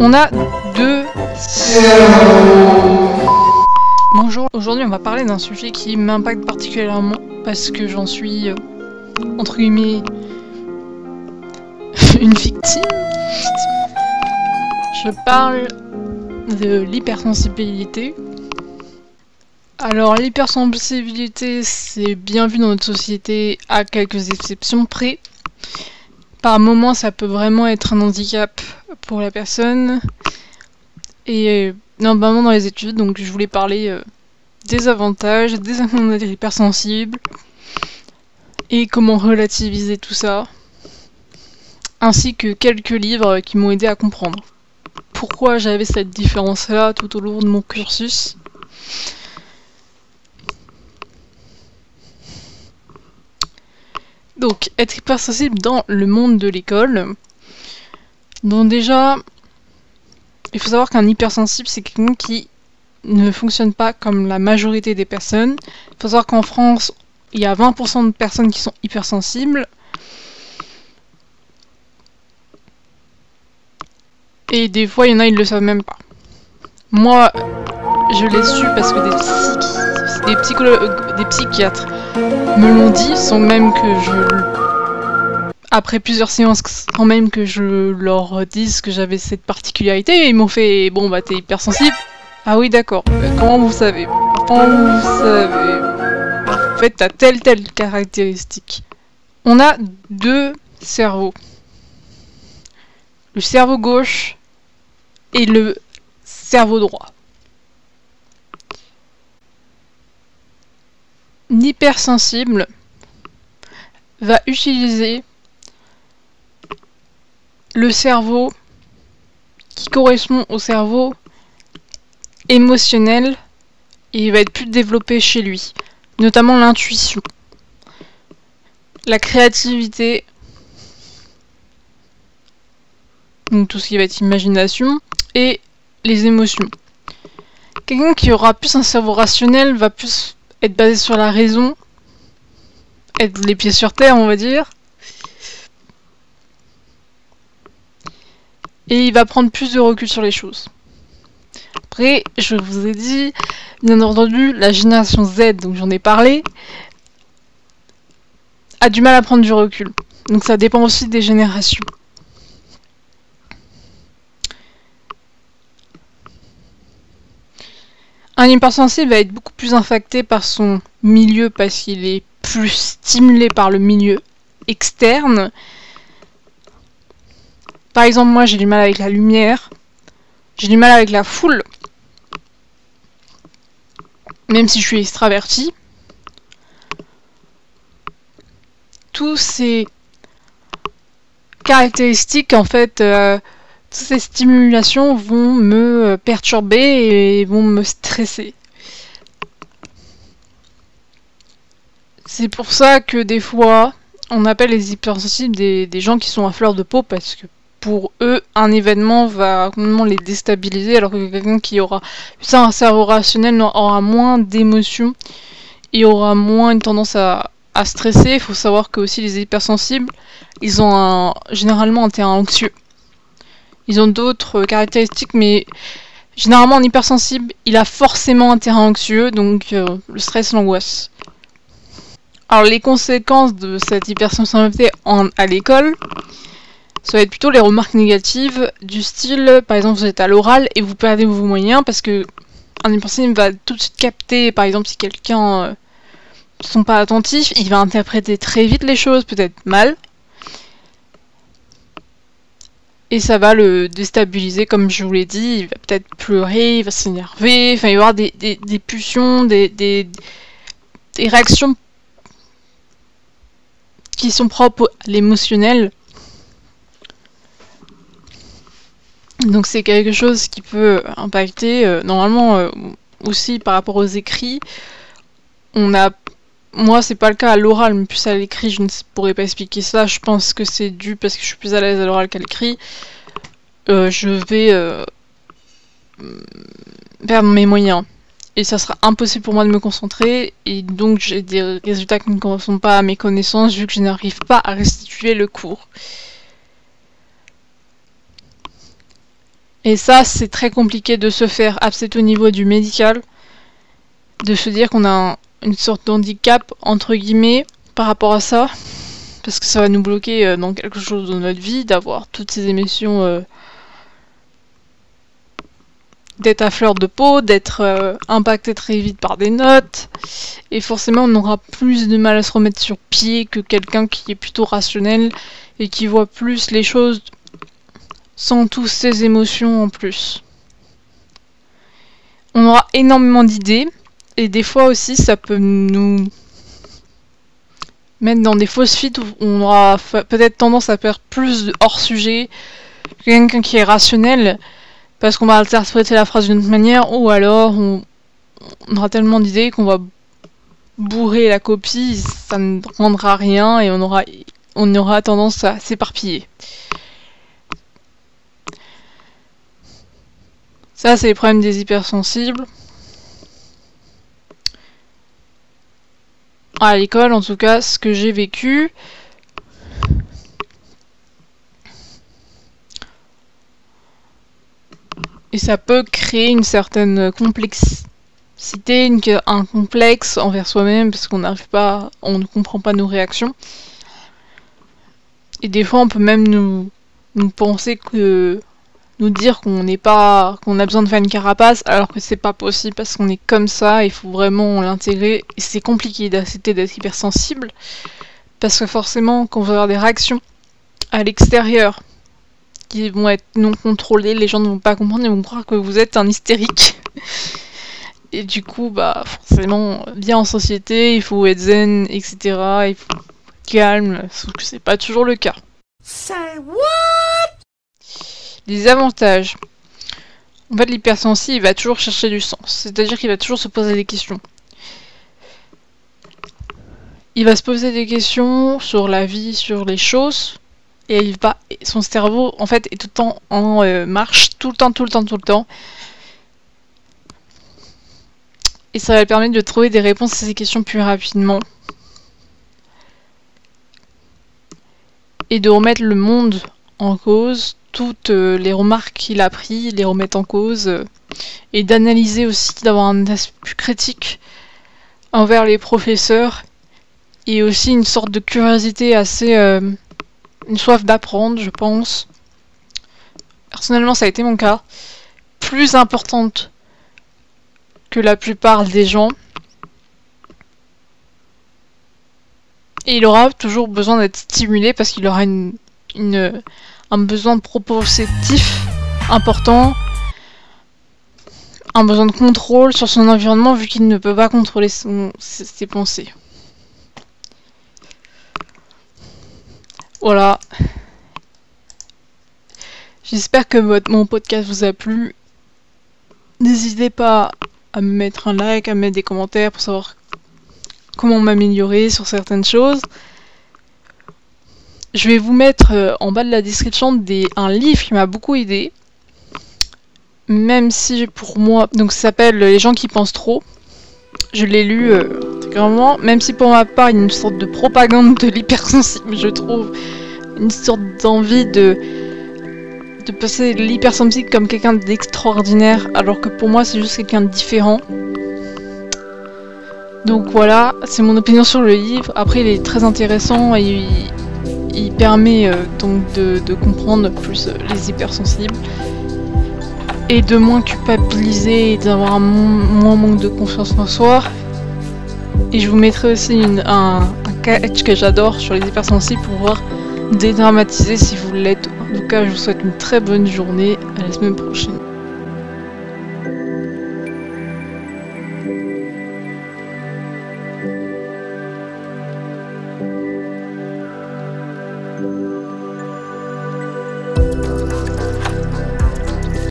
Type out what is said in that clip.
On a deux... Bonjour, aujourd'hui on va parler d'un sujet qui m'impacte particulièrement parce que j'en suis, euh, entre guillemets, une victime. Je parle de l'hypersensibilité. Alors l'hypersensibilité c'est bien vu dans notre société à quelques exceptions près. Par moments ça peut vraiment être un handicap pour la personne. Et normalement dans les études, donc je voulais parler euh, des avantages, des inconvénients hypersensibles et comment relativiser tout ça, ainsi que quelques livres qui m'ont aidé à comprendre pourquoi j'avais cette différence-là tout au long de mon cursus. Donc, être hypersensible dans le monde de l'école. Donc déjà, il faut savoir qu'un hypersensible, c'est quelqu'un qui ne fonctionne pas comme la majorité des personnes. Il faut savoir qu'en France, il y a 20% de personnes qui sont hypersensibles. Et des fois, il y en a, ils le savent même pas. Moi, je l'ai su parce que des psychiatres me l'ont dit, sans même que je après plusieurs séances, sans même que je leur dise que j'avais cette particularité, ils m'ont fait Bon, bah, t'es hypersensible. Ah oui, d'accord. Euh, comment vous savez? Comment vous savez? En fait, t'as telle, telle caractéristique. On a deux cerveaux. Le cerveau gauche et le cerveau droit. L'hypersensible va utiliser le cerveau qui correspond au cerveau émotionnel il va être plus développé chez lui, notamment l'intuition, la créativité, donc tout ce qui va être imagination, et les émotions. Quelqu'un qui aura plus un cerveau rationnel va plus être basé sur la raison, être les pieds sur terre, on va dire, et il va prendre plus de recul sur les choses. Après, je vous ai dit, bien entendu, la génération Z, donc j'en ai parlé, a du mal à prendre du recul. Donc ça dépend aussi des générations. Un hypersensible va être beaucoup plus infecté par son milieu parce qu'il est plus stimulé par le milieu externe par exemple, moi j'ai du mal avec la lumière, j'ai du mal avec la foule, même si je suis extravertie. Tous ces caractéristiques, en fait, euh, toutes ces stimulations vont me perturber et vont me stresser. C'est pour ça que des fois, on appelle les hypersensibles des, des gens qui sont à fleur de peau parce que pour eux, un événement va complètement les déstabiliser, alors que quelqu'un qui aura un cerveau rationnel aura moins d'émotions et aura moins une tendance à, stresser. Il faut savoir que aussi les hypersensibles, ils ont généralement un terrain anxieux. Ils ont d'autres caractéristiques, mais généralement un hypersensible, il a forcément un terrain anxieux, donc euh, le stress, l'angoisse. Alors les conséquences de cette hypersensibilité à l'école, ça va être plutôt les remarques négatives du style, par exemple, vous êtes à l'oral et vous perdez vos moyens parce que un va tout de suite capter, par exemple, si quelqu'un euh, sont pas attentifs, il va interpréter très vite les choses, peut-être mal. Et ça va le déstabiliser, comme je vous l'ai dit, il va peut-être pleurer, il va s'énerver, enfin il va y avoir des, des, pulsions, des, des, des réactions qui sont propres à l'émotionnel Donc c'est quelque chose qui peut impacter euh, normalement euh, aussi par rapport aux écrits. On a moi c'est pas le cas à l'oral, mais plus à l'écrit, je ne pourrais pas expliquer ça. Je pense que c'est dû parce que je suis plus à l'aise à l'oral qu'à l'écrit. Euh, je vais perdre mes moyens. Et ça sera impossible pour moi de me concentrer. Et donc j'ai des résultats qui ne correspondent pas à mes connaissances vu que je n'arrive pas à restituer le cours. Et ça, c'est très compliqué de se faire accepter au niveau du médical, de se dire qu'on a une sorte d'handicap, entre guillemets, par rapport à ça, parce que ça va nous bloquer euh, dans quelque chose de notre vie, d'avoir toutes ces émissions, euh, d'être à fleur de peau, d'être euh, impacté très vite par des notes, et forcément on aura plus de mal à se remettre sur pied que quelqu'un qui est plutôt rationnel et qui voit plus les choses sans toutes ces émotions en plus. On aura énormément d'idées et des fois aussi ça peut nous mettre dans des fausses fuites où on aura peut-être tendance à faire plus hors sujet que quelqu'un qui est rationnel parce qu'on va interpréter la phrase d'une autre manière ou alors on, aura tellement d'idées qu'on va bourrer la copie, ça ne rendra rien et on aura, on aura tendance à s'éparpiller. Ça, c'est les problèmes des hypersensibles. À l'école, en tout cas, ce que j'ai vécu. Et ça peut créer une certaine complexité, un complexe envers soi-même, parce qu'on n'arrive pas, on ne comprend pas nos réactions. Et des fois, on peut même nous, nous penser que nous dire qu'on n'est pas qu'on a besoin de faire une carapace alors que c'est pas possible parce qu'on est comme ça, il faut vraiment l'intégrer et c'est compliqué d'accepter d'être hypersensible parce que forcément quand vous avez des réactions à l'extérieur qui vont être non contrôlées, les gens ne vont pas comprendre, ils vont croire que vous êtes un hystérique. Et du coup, bah forcément, bien en société, il faut être zen, etc. Il faut calme, sauf que c'est pas toujours le cas. Les avantages. En fait, l'hypersensible, il va toujours chercher du sens. C'est-à-dire qu'il va toujours se poser des questions. Il va se poser des questions sur la vie, sur les choses. Et il va, son cerveau, en fait, est tout le temps en euh, marche, tout le temps, tout le temps, tout le temps. Et ça va lui permettre de trouver des réponses à ces questions plus rapidement. Et de remettre le monde en cause toutes euh, les remarques qu'il a pris, les remettre en cause, euh, et d'analyser aussi, d'avoir un aspect plus critique envers les professeurs, et aussi une sorte de curiosité assez... Euh, une soif d'apprendre, je pense. Personnellement, ça a été mon cas. Plus importante que la plupart des gens. Et il aura toujours besoin d'être stimulé parce qu'il aura une, une, un besoin de propositif important, un besoin de contrôle sur son environnement vu qu'il ne peut pas contrôler ses, pensées. Voilà. J'espère que votre, mon podcast vous a plu. N'hésitez pas à me mettre un like, à me mettre des commentaires pour savoir comment m'améliorer sur certaines choses. Je vais vous mettre euh, en bas de la description des, un livre qui m'a beaucoup aidé. Même si pour moi, donc ça s'appelle Les gens qui pensent trop. Je l'ai lu euh, même si pour ma part il y a une sorte de propagande de l'hypersensible, je trouve. Une sorte d'envie de, de passer l'hypersensible comme quelqu'un d'extraordinaire, alors que pour moi c'est juste quelqu'un de différent. Donc voilà, c'est mon opinion sur le livre. Après, il est très intéressant permet euh, donc de, comprendre plus euh, les hypersensibles et de moins culpabiliser et d'avoir un moins manque de confiance en soi. Et je vous mettrai aussi un, un catch que j'adore sur les hypersensibles pour pouvoir dédramatiser si vous l'êtes. En tout cas, je vous souhaite une très bonne journée. À la semaine prochaine.